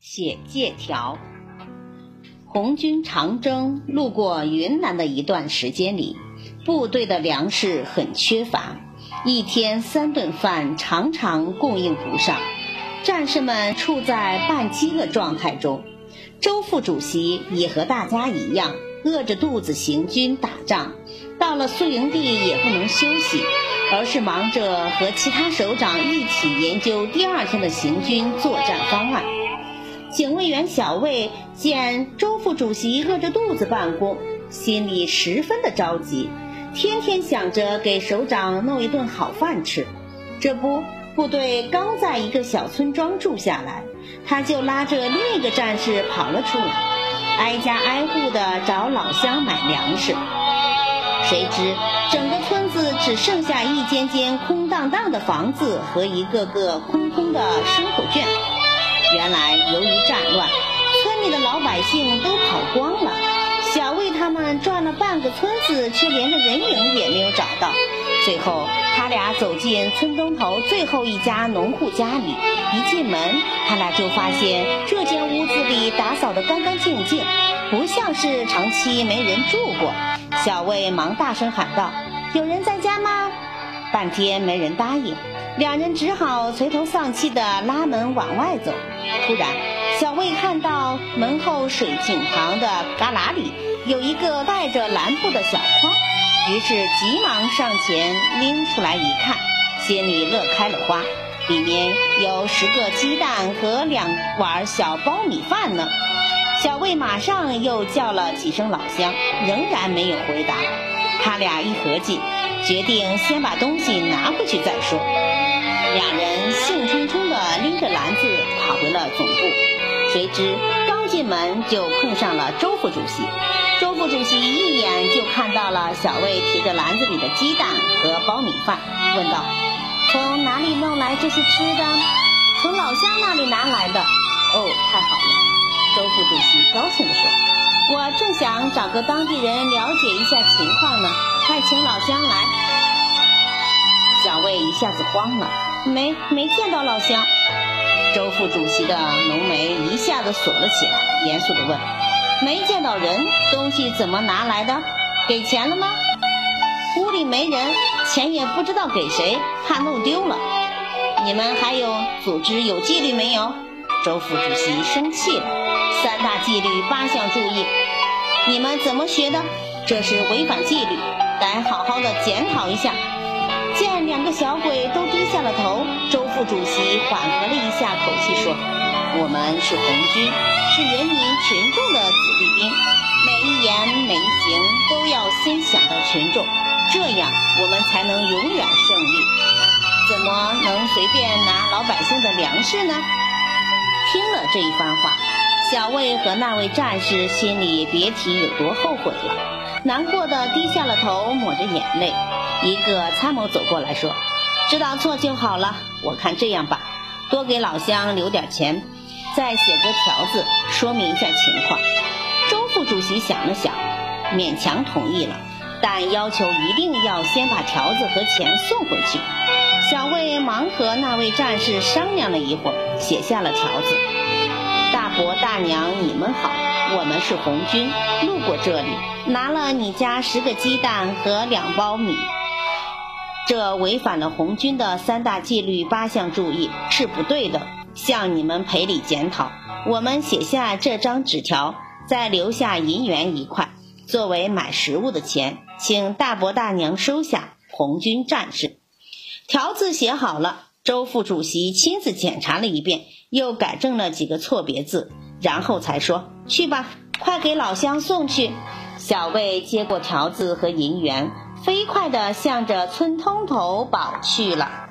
写借条。红军长征路过云南的一段时间里，部队的粮食很缺乏，一天三顿饭常常供应不上，战士们处在半饥饿状态中。周副主席也和大家一样，饿着肚子行军打仗，到了宿营地也不能休息，而是忙着和其他首长一起研究第二天的行军作战方案。警卫员小魏见周副主席饿着肚子办公，心里十分的着急，天天想着给首长弄一顿好饭吃。这不，部队刚在一个小村庄住下来，他就拉着另一个战士跑了出来，挨家挨户的找老乡买粮食。谁知整个村子只剩下一间间空荡荡的房子和一个个空空的牲口圈。原来由于战乱，村里的老百姓都跑光了。小魏他们转了半个村子，却连个人影也没有找到。最后，他俩走进村东头最后一家农户家里，一进门，他俩就发现这间屋子里打扫得干干净净，不像是长期没人住过。小魏忙大声喊道：“有人在家吗？”半天没人答应。两人只好垂头丧气地拉门往外走。突然，小魏看到门后水井旁的旮旯里有一个带着蓝布的小筐，于是急忙上前拎出来一看，心里乐开了花，里面有十个鸡蛋和两碗小苞米饭呢。小魏马上又叫了几声老乡，仍然没有回答。他俩一合计，决定先把东西拿回去再说。两人兴冲冲地拎着篮子跑回了总部，谁知刚进门就碰上了周副主席。周副主席一眼就看到了小魏提着篮子里的鸡蛋和苞米饭，问道：“从哪里弄来这些吃的？”“从老乡那里拿来的。”“哦，太好了！”周副主席高兴地说。我正想找个当地人了解一下情况快请老乡来。小魏一下子慌了，没没见到老乡。周副主席的浓眉一下子锁了起来，严肃地问：“没见到人，东西怎么拿来的？给钱了吗？”屋里没人，钱也不知道给谁，怕弄丢了。你们还有组织有纪律没有？周副主席生气了。三大纪律八项注意。你们怎么学的？这是违反纪律，得好好的检讨一下。见两个小鬼都低下了头，周副主席缓和了一下口气说：“我们是红军，是人民群众的子弟兵，每一言每一行都要先想到群众，这样我们才能永远胜利。怎么能随便拿老百姓的粮食呢？”听了这一番话。小魏和那位战士心里别提有多后悔了，难过的低下了头，抹着眼泪。一个参谋走过来说：“知道错就好了，我看这样吧，多给老乡留点钱，再写个条子说明一下情况。”周副主席想了想，勉强同意了，但要求一定要先把条子和钱送回去。小魏忙和那位战士商量了一会儿，写下了条子。伯大娘，你们好，我们是红军，路过这里，拿了你家十个鸡蛋和两包米，这违反了红军的三大纪律八项注意，是不对的，向你们赔礼检讨。我们写下这张纸条，再留下银元一块，作为买食物的钱，请大伯大娘收下。红军战士，条子写好了。周副主席亲自检查了一遍，又改正了几个错别字，然后才说：“去吧，快给老乡送去。”小魏接过条子和银元，飞快地向着村通头跑去了。